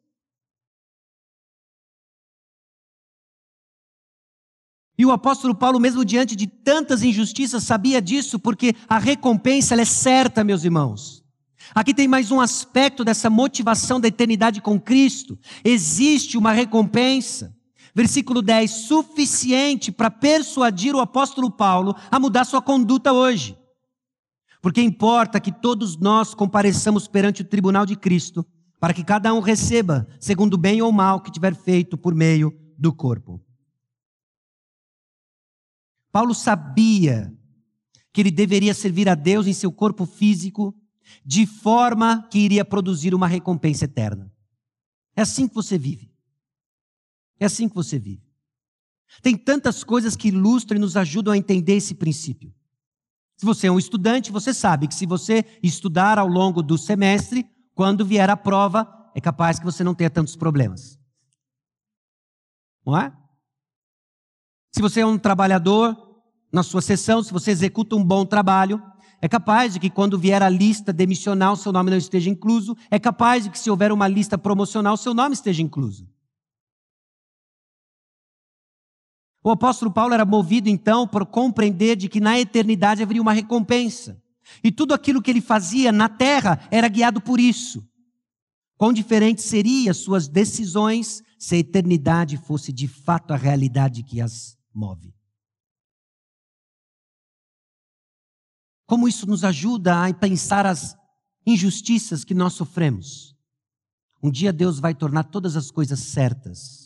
E o apóstolo Paulo, mesmo diante de tantas injustiças, sabia disso, porque a recompensa é certa, meus irmãos. Aqui tem mais um aspecto dessa motivação da eternidade com Cristo. Existe uma recompensa. Versículo 10, suficiente para persuadir o apóstolo Paulo a mudar sua conduta hoje. Porque importa que todos nós compareçamos perante o tribunal de Cristo, para que cada um receba, segundo o bem ou mal que tiver feito por meio do corpo. Paulo sabia que ele deveria servir a Deus em seu corpo físico, de forma que iria produzir uma recompensa eterna. É assim que você vive. É assim que você vive. Tem tantas coisas que ilustram e nos ajudam a entender esse princípio. Se você é um estudante, você sabe que se você estudar ao longo do semestre, quando vier a prova, é capaz que você não tenha tantos problemas. Não é? Se você é um trabalhador, na sua sessão, se você executa um bom trabalho, é capaz de que quando vier a lista demissional, seu nome não esteja incluso. É capaz de que se houver uma lista promocional, seu nome esteja incluso. O apóstolo Paulo era movido então por compreender de que na eternidade haveria uma recompensa. E tudo aquilo que ele fazia na terra era guiado por isso. Quão diferentes seriam suas decisões se a eternidade fosse de fato a realidade que as move. Como isso nos ajuda a pensar as injustiças que nós sofremos. Um dia Deus vai tornar todas as coisas certas.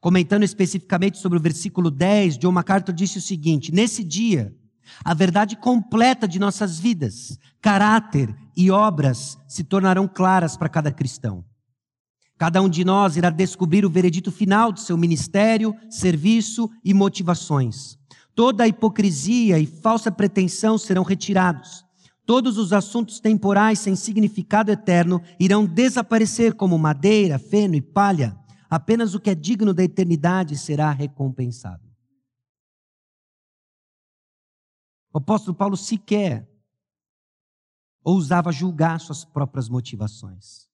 Comentando especificamente sobre o versículo 10, John MacArthur disse o seguinte: Nesse dia, a verdade completa de nossas vidas, caráter e obras se tornarão claras para cada cristão. Cada um de nós irá descobrir o veredito final de seu ministério, serviço e motivações. Toda a hipocrisia e falsa pretensão serão retirados. Todos os assuntos temporais sem significado eterno irão desaparecer como madeira, feno e palha. Apenas o que é digno da eternidade será recompensado. O apóstolo Paulo sequer ousava julgar suas próprias motivações.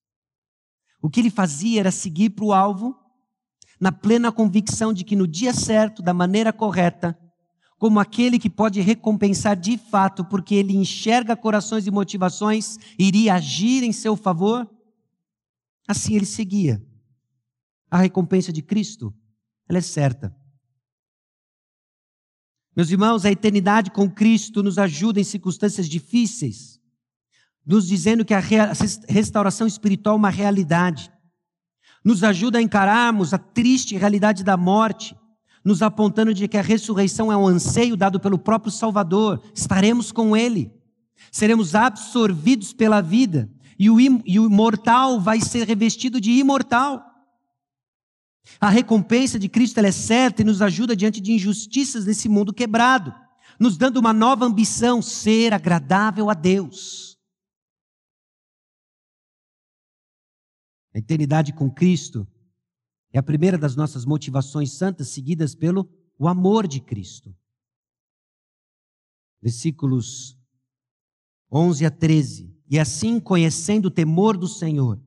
O que ele fazia era seguir para o alvo, na plena convicção de que no dia certo, da maneira correta, como aquele que pode recompensar de fato, porque ele enxerga corações e motivações, iria agir em seu favor? Assim ele seguia. A recompensa de Cristo, ela é certa. Meus irmãos, a eternidade com Cristo nos ajuda em circunstâncias difíceis, nos dizendo que a restauração espiritual é uma realidade. Nos ajuda a encararmos a triste realidade da morte nos apontando de que a ressurreição é um anseio dado pelo próprio Salvador. Estaremos com Ele, seremos absorvidos pela vida, e o, e o mortal vai ser revestido de imortal. A recompensa de Cristo é certa e nos ajuda diante de injustiças nesse mundo quebrado, nos dando uma nova ambição, ser agradável a Deus. A eternidade com Cristo é a primeira das nossas motivações santas, seguidas pelo o amor de Cristo. Versículos 11 a 13. E assim, conhecendo o temor do Senhor,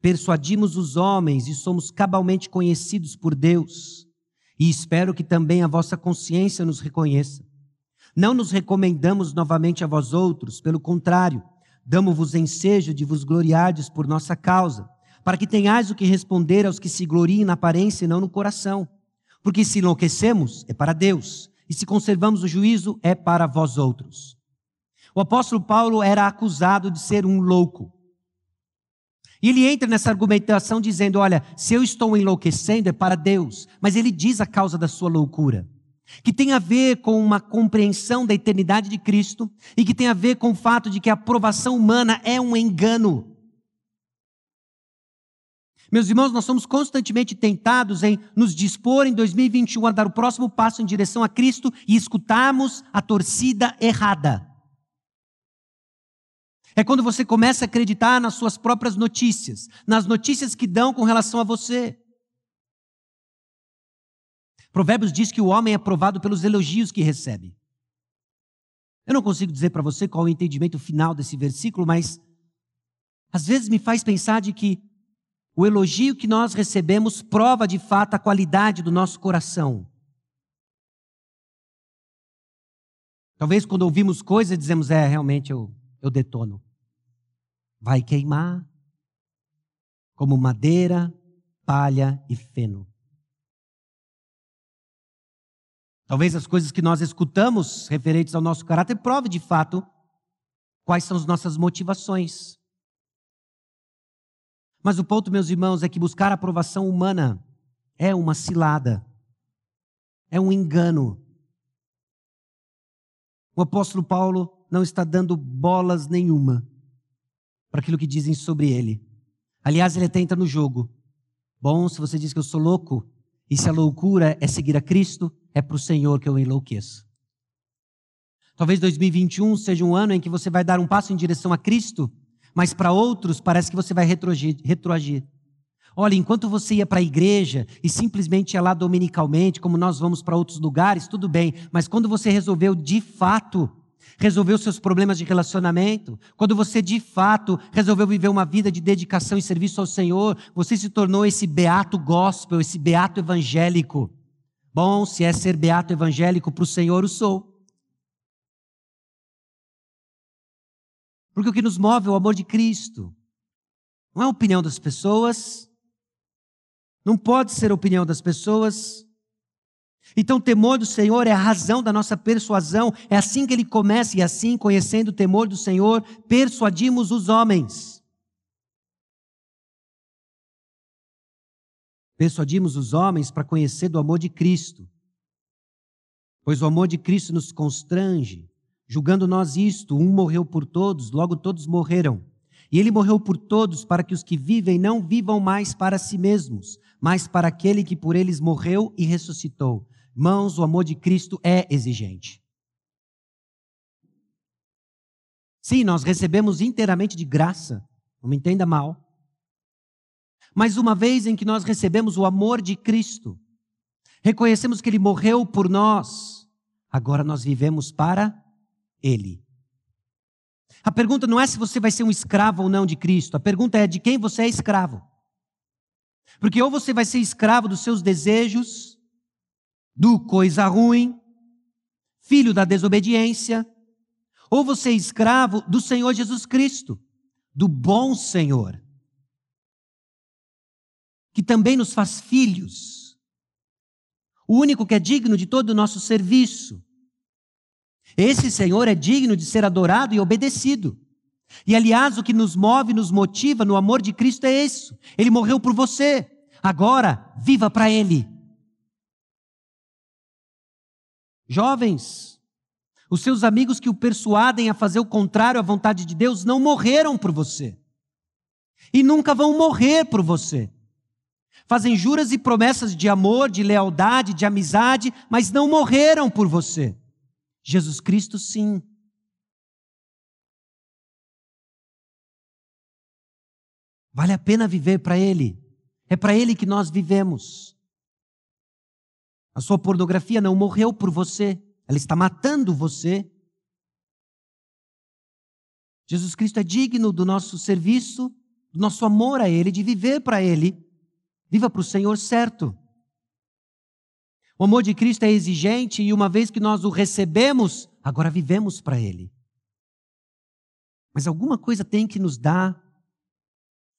persuadimos os homens e somos cabalmente conhecidos por Deus. E espero que também a vossa consciência nos reconheça. Não nos recomendamos novamente a vós outros, pelo contrário, damos-vos ensejo de vos gloriardes por nossa causa para que tenhais o que responder aos que se gloriem na aparência e não no coração. Porque se enlouquecemos, é para Deus, e se conservamos o juízo, é para vós outros. O apóstolo Paulo era acusado de ser um louco. E ele entra nessa argumentação dizendo: olha, se eu estou enlouquecendo é para Deus, mas ele diz a causa da sua loucura, que tem a ver com uma compreensão da eternidade de Cristo e que tem a ver com o fato de que a aprovação humana é um engano. Meus irmãos, nós somos constantemente tentados em nos dispor em 2021 a dar o próximo passo em direção a Cristo e escutarmos a torcida errada. É quando você começa a acreditar nas suas próprias notícias, nas notícias que dão com relação a você. Provérbios diz que o homem é provado pelos elogios que recebe. Eu não consigo dizer para você qual é o entendimento final desse versículo, mas às vezes me faz pensar de que o elogio que nós recebemos prova de fato a qualidade do nosso coração. Talvez quando ouvimos coisas dizemos, é, realmente eu, eu detono. Vai queimar como madeira, palha e feno. Talvez as coisas que nós escutamos referentes ao nosso caráter prove de fato quais são as nossas motivações. Mas o ponto, meus irmãos, é que buscar a aprovação humana é uma cilada, é um engano. O apóstolo Paulo não está dando bolas nenhuma para aquilo que dizem sobre ele. Aliás, ele até entra no jogo. Bom, se você diz que eu sou louco, e se a loucura é seguir a Cristo, é para o Senhor que eu enlouqueço. Talvez 2021 seja um ano em que você vai dar um passo em direção a Cristo mas para outros parece que você vai retroagir. retroagir. Olha, enquanto você ia para a igreja e simplesmente ia lá dominicalmente, como nós vamos para outros lugares, tudo bem, mas quando você resolveu de fato resolver os seus problemas de relacionamento, quando você de fato resolveu viver uma vida de dedicação e serviço ao Senhor, você se tornou esse beato gospel, esse beato evangélico. Bom, se é ser beato evangélico para o Senhor, o sou. Porque o que nos move é o amor de Cristo. Não é a opinião das pessoas. Não pode ser a opinião das pessoas. Então, o temor do Senhor é a razão da nossa persuasão. É assim que ele começa, e assim, conhecendo o temor do Senhor, persuadimos os homens. Persuadimos os homens para conhecer do amor de Cristo. Pois o amor de Cristo nos constrange, Julgando nós isto, um morreu por todos, logo todos morreram. E ele morreu por todos, para que os que vivem não vivam mais para si mesmos, mas para aquele que por eles morreu e ressuscitou. Mãos, o amor de Cristo é exigente. Sim, nós recebemos inteiramente de graça, não me entenda mal. Mas uma vez em que nós recebemos o amor de Cristo, reconhecemos que Ele morreu por nós, agora nós vivemos para ele. A pergunta não é se você vai ser um escravo ou não de Cristo, a pergunta é de quem você é escravo. Porque ou você vai ser escravo dos seus desejos, do coisa ruim, filho da desobediência, ou você é escravo do Senhor Jesus Cristo, do bom Senhor, que também nos faz filhos, o único que é digno de todo o nosso serviço, esse Senhor é digno de ser adorado e obedecido. E aliás, o que nos move, nos motiva no amor de Cristo é isso. Ele morreu por você. Agora, viva para Ele. Jovens, os seus amigos que o persuadem a fazer o contrário à vontade de Deus não morreram por você. E nunca vão morrer por você. Fazem juras e promessas de amor, de lealdade, de amizade, mas não morreram por você. Jesus Cristo, sim. Vale a pena viver para Ele. É para Ele que nós vivemos. A sua pornografia não morreu por você, ela está matando você. Jesus Cristo é digno do nosso serviço, do nosso amor a Ele, de viver para Ele. Viva para o Senhor certo. O amor de Cristo é exigente e uma vez que nós o recebemos, agora vivemos para Ele. Mas alguma coisa tem que nos dar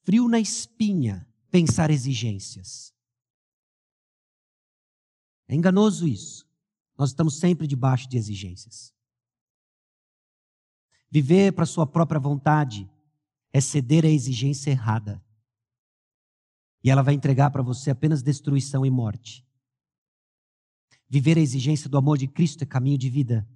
frio na espinha pensar exigências. É enganoso isso. Nós estamos sempre debaixo de exigências. Viver para sua própria vontade é ceder à exigência errada. E ela vai entregar para você apenas destruição e morte. Viver a exigência do amor de Cristo é caminho de vida.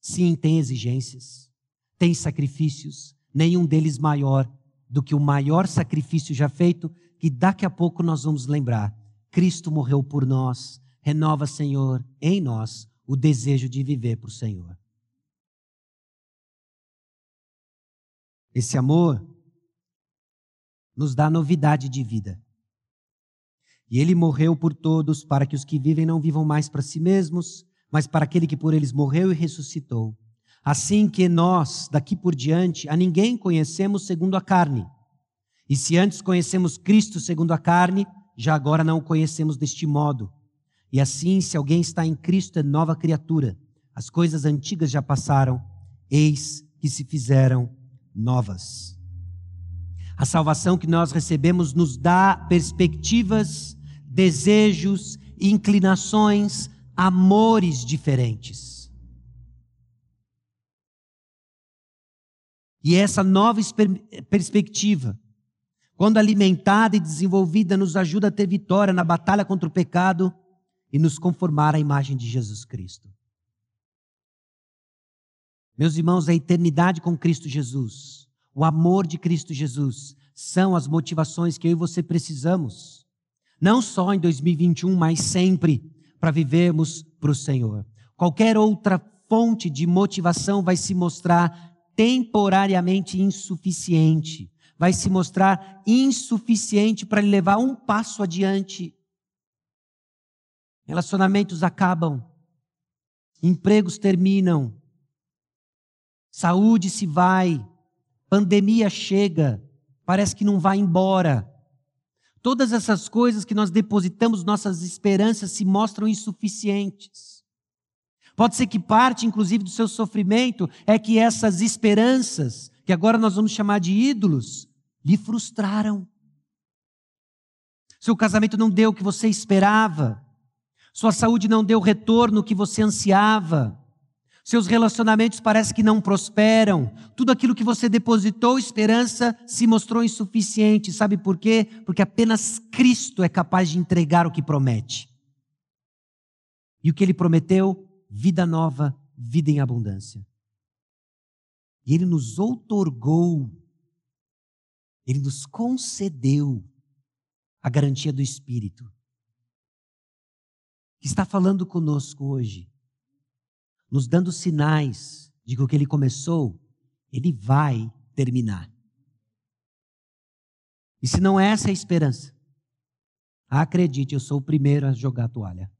Sim, tem exigências, tem sacrifícios, nenhum deles maior do que o maior sacrifício já feito, que daqui a pouco nós vamos lembrar. Cristo morreu por nós, renova, Senhor, em nós o desejo de viver para o Senhor. Esse amor nos dá novidade de vida. E ele morreu por todos, para que os que vivem não vivam mais para si mesmos, mas para aquele que por eles morreu e ressuscitou. Assim que nós, daqui por diante, a ninguém conhecemos segundo a carne. E se antes conhecemos Cristo segundo a carne, já agora não o conhecemos deste modo. E assim, se alguém está em Cristo, é nova criatura. As coisas antigas já passaram, eis que se fizeram novas. A salvação que nós recebemos nos dá perspectivas, desejos, inclinações, amores diferentes. E essa nova perspectiva, quando alimentada e desenvolvida, nos ajuda a ter vitória na batalha contra o pecado e nos conformar à imagem de Jesus Cristo. Meus irmãos, a eternidade com Cristo Jesus, o amor de Cristo Jesus, são as motivações que eu e você precisamos, não só em 2021, mas sempre, para vivermos para o Senhor. Qualquer outra fonte de motivação vai se mostrar temporariamente insuficiente, vai se mostrar insuficiente para levar um passo adiante. Relacionamentos acabam, empregos terminam, saúde se vai, pandemia chega, parece que não vai embora. Todas essas coisas que nós depositamos nossas esperanças se mostram insuficientes. Pode ser que parte, inclusive, do seu sofrimento é que essas esperanças, que agora nós vamos chamar de ídolos, lhe frustraram. Seu casamento não deu o que você esperava. Sua saúde não deu o retorno que você ansiava. Seus relacionamentos parece que não prosperam. Tudo aquilo que você depositou esperança se mostrou insuficiente. Sabe por quê? Porque apenas Cristo é capaz de entregar o que promete. E o que ele prometeu? Vida nova, vida em abundância. E ele nos outorgou, ele nos concedeu a garantia do Espírito que está falando conosco hoje, nos dando sinais de que o que ele começou, ele vai terminar. E se não é essa a esperança, acredite, eu sou o primeiro a jogar a toalha.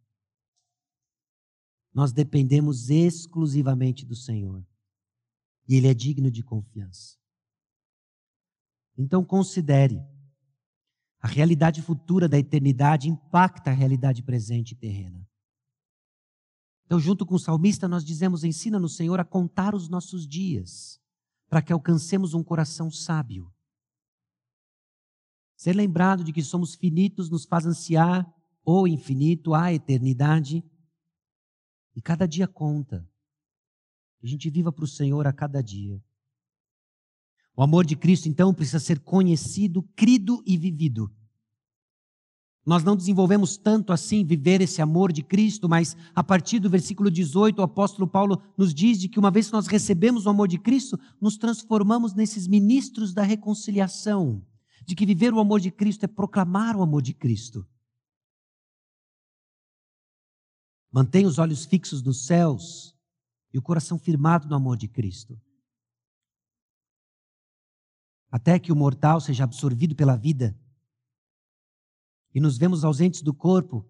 Nós dependemos exclusivamente do Senhor. E Ele é digno de confiança. Então considere a realidade futura da eternidade impacta a realidade presente e terrena. Então, junto com o salmista, nós dizemos: ensina no Senhor a contar os nossos dias, para que alcancemos um coração sábio. Ser lembrado de que somos finitos nos faz ansiar o infinito, a eternidade. E cada dia conta. A gente viva para o Senhor a cada dia. O amor de Cristo, então, precisa ser conhecido, crido e vivido. Nós não desenvolvemos tanto assim viver esse amor de Cristo, mas a partir do versículo 18, o apóstolo Paulo nos diz de que uma vez que nós recebemos o amor de Cristo, nos transformamos nesses ministros da reconciliação, de que viver o amor de Cristo é proclamar o amor de Cristo. Mantenha os olhos fixos nos céus e o coração firmado no amor de Cristo até que o mortal seja absorvido pela vida e nos vemos ausentes do corpo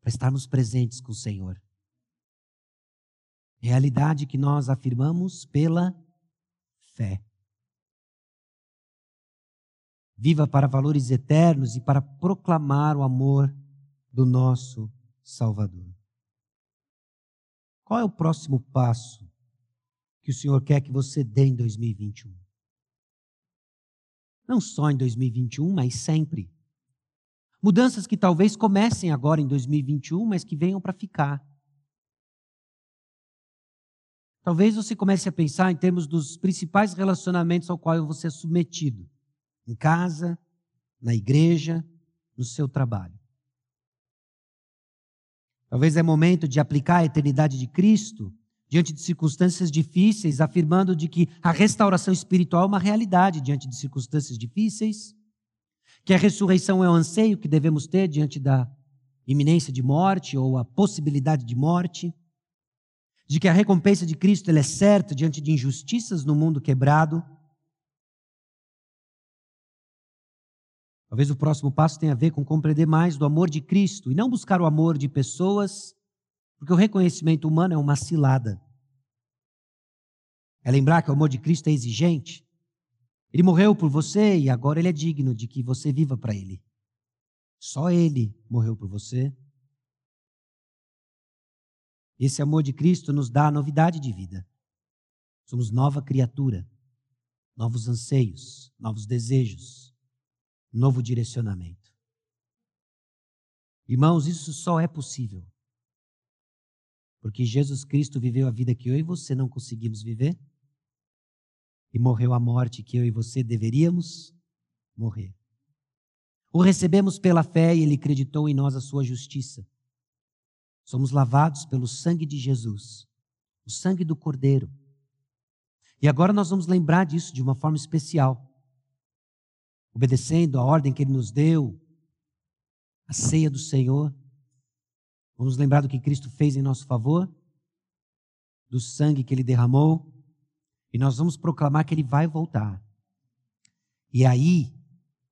para estarmos presentes com o Senhor. Realidade que nós afirmamos pela fé. Viva para valores eternos e para proclamar o amor do nosso Salvador. Qual é o próximo passo que o Senhor quer que você dê em 2021? Não só em 2021, mas sempre. Mudanças que talvez comecem agora em 2021, mas que venham para ficar. Talvez você comece a pensar em termos dos principais relacionamentos ao qual você é submetido: em casa, na igreja, no seu trabalho. Talvez é momento de aplicar a eternidade de Cristo diante de circunstâncias difíceis, afirmando de que a restauração espiritual é uma realidade diante de circunstâncias difíceis, que a ressurreição é um anseio que devemos ter diante da iminência de morte ou a possibilidade de morte, de que a recompensa de Cristo é certa diante de injustiças no mundo quebrado. Talvez o próximo passo tenha a ver com compreender mais do amor de Cristo e não buscar o amor de pessoas porque o reconhecimento humano é uma cilada. É lembrar que o amor de Cristo é exigente. Ele morreu por você e agora ele é digno de que você viva para ele. Só ele morreu por você. Esse amor de Cristo nos dá a novidade de vida. Somos nova criatura, novos anseios, novos desejos, novo direcionamento. Irmãos, isso só é possível porque Jesus Cristo viveu a vida que eu e você não conseguimos viver e morreu a morte que eu e você deveríamos morrer. O recebemos pela fé e ele acreditou em nós a sua justiça. Somos lavados pelo sangue de Jesus, o sangue do Cordeiro. E agora nós vamos lembrar disso de uma forma especial. Obedecendo a ordem que ele nos deu, a ceia do Senhor. Vamos lembrar do que Cristo fez em nosso favor, do sangue que ele derramou, e nós vamos proclamar que ele vai voltar. E aí,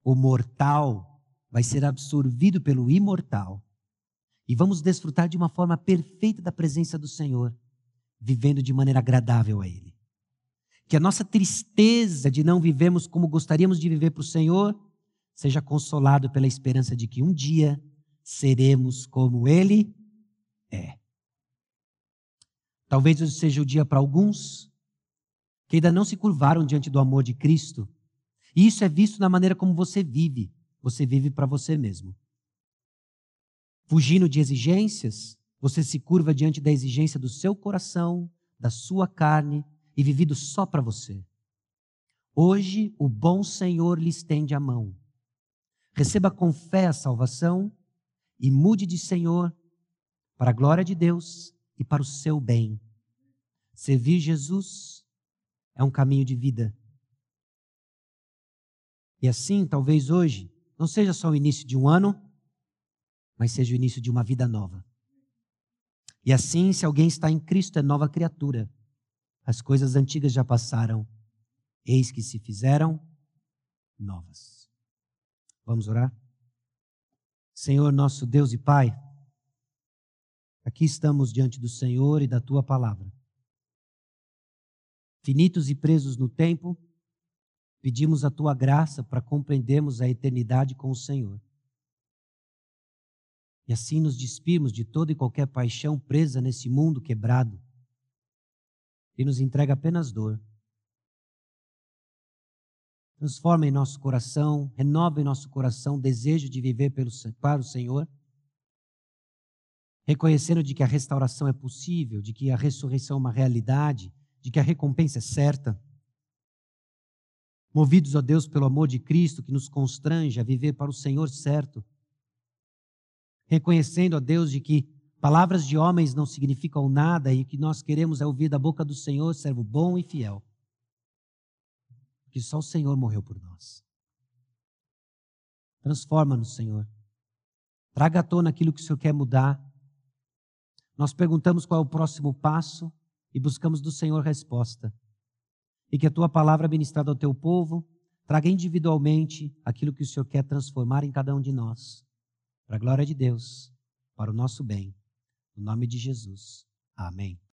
o mortal vai ser absorvido pelo imortal. E vamos desfrutar de uma forma perfeita da presença do Senhor, vivendo de maneira agradável a Ele. Que a nossa tristeza de não vivermos como gostaríamos de viver para o Senhor seja consolado pela esperança de que um dia seremos como Ele é. Talvez hoje seja o dia para alguns que ainda não se curvaram diante do amor de Cristo. E isso é visto na maneira como você vive. Você vive para você mesmo. Fugindo de exigências, você se curva diante da exigência do seu coração, da sua carne e vivido só para você. Hoje, o bom Senhor lhe estende a mão. Receba com fé a salvação e mude de Senhor para a glória de Deus e para o seu bem. Servir Jesus é um caminho de vida. E assim, talvez hoje, não seja só o início de um ano, mas seja o início de uma vida nova. E assim, se alguém está em Cristo, é nova criatura. As coisas antigas já passaram, eis que se fizeram novas. Vamos orar? Senhor, nosso Deus e Pai, Aqui estamos diante do Senhor e da tua palavra. Finitos e presos no tempo, pedimos a tua graça para compreendermos a eternidade com o Senhor. E assim nos despimos de toda e qualquer paixão presa nesse mundo quebrado e nos entrega apenas dor. Transforma em nosso coração, renova em nosso coração o desejo de viver pelo, para o Senhor reconhecendo de que a restauração é possível, de que a ressurreição é uma realidade, de que a recompensa é certa. Movidos, ó Deus, pelo amor de Cristo que nos constrange a viver para o Senhor certo. Reconhecendo, ó Deus, de que palavras de homens não significam nada e o que nós queremos é ouvir da boca do Senhor, servo bom e fiel. Que só o Senhor morreu por nós. Transforma-nos, Senhor. Traga à tona aquilo que o Senhor quer mudar nós perguntamos qual é o próximo passo e buscamos do Senhor resposta. E que a tua palavra ministrada ao teu povo traga individualmente aquilo que o Senhor quer transformar em cada um de nós. Para a glória de Deus, para o nosso bem. No nome de Jesus. Amém.